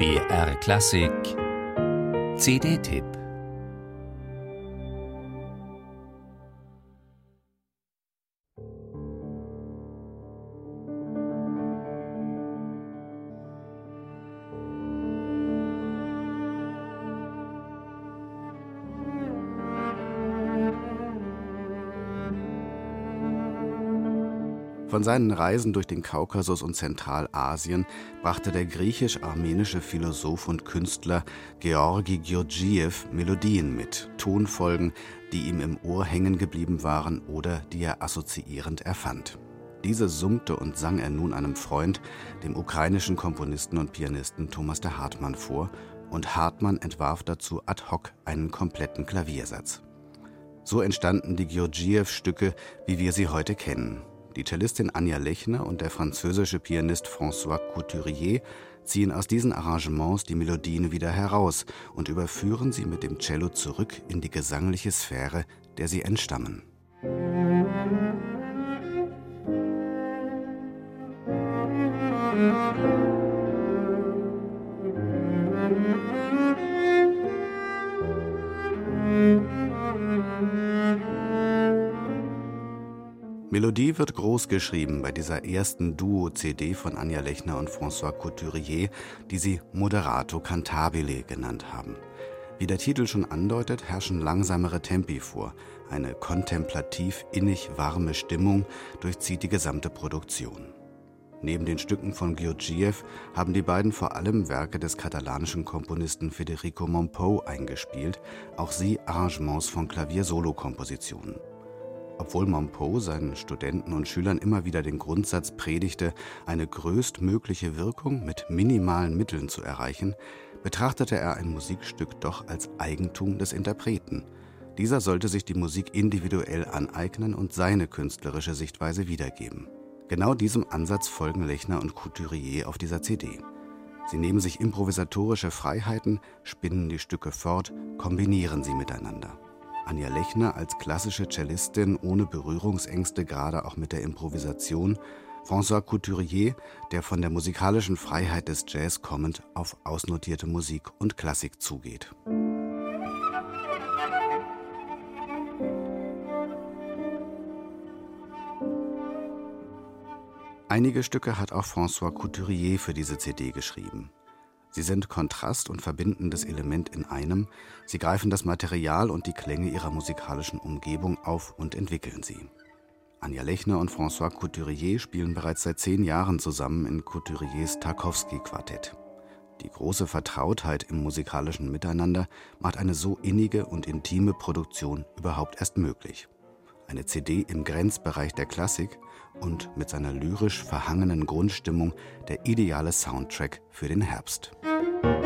BR Klassik. CD-Tipp Von seinen Reisen durch den Kaukasus und Zentralasien brachte der griechisch-armenische Philosoph und Künstler Georgi Georgiev Melodien mit, Tonfolgen, die ihm im Ohr hängen geblieben waren oder die er assoziierend erfand. Diese summte und sang er nun einem Freund, dem ukrainischen Komponisten und Pianisten Thomas de Hartmann vor, und Hartmann entwarf dazu ad hoc einen kompletten Klaviersatz. So entstanden die Georgiev-Stücke, wie wir sie heute kennen. Die Cellistin Anja Lechner und der französische Pianist François Couturier ziehen aus diesen Arrangements die Melodien wieder heraus und überführen sie mit dem Cello zurück in die gesangliche Sphäre, der sie entstammen. Melodie wird groß geschrieben bei dieser ersten Duo-CD von Anja Lechner und François Couturier, die sie Moderato Cantabile genannt haben. Wie der Titel schon andeutet, herrschen langsamere Tempi vor. Eine kontemplativ innig warme Stimmung durchzieht die gesamte Produktion. Neben den Stücken von Georgiev haben die beiden vor allem Werke des katalanischen Komponisten Federico Mompou eingespielt, auch sie Arrangements von Klavier-Solo-Kompositionen. Obwohl Mompot seinen Studenten und Schülern immer wieder den Grundsatz predigte, eine größtmögliche Wirkung mit minimalen Mitteln zu erreichen, betrachtete er ein Musikstück doch als Eigentum des Interpreten. Dieser sollte sich die Musik individuell aneignen und seine künstlerische Sichtweise wiedergeben. Genau diesem Ansatz folgen Lechner und Couturier auf dieser CD. Sie nehmen sich improvisatorische Freiheiten, spinnen die Stücke fort, kombinieren sie miteinander. Anja Lechner als klassische Cellistin ohne Berührungsängste, gerade auch mit der Improvisation. François Couturier, der von der musikalischen Freiheit des Jazz kommend auf ausnotierte Musik und Klassik zugeht. Einige Stücke hat auch François Couturier für diese CD geschrieben. Sie sind Kontrast und verbindendes Element in einem, sie greifen das Material und die Klänge ihrer musikalischen Umgebung auf und entwickeln sie. Anja Lechner und François Couturier spielen bereits seit zehn Jahren zusammen in Couturiers Tarkowski-Quartett. Die große Vertrautheit im musikalischen Miteinander macht eine so innige und intime Produktion überhaupt erst möglich. Eine CD im Grenzbereich der Klassik und mit seiner lyrisch verhangenen Grundstimmung der ideale Soundtrack für den Herbst. Musik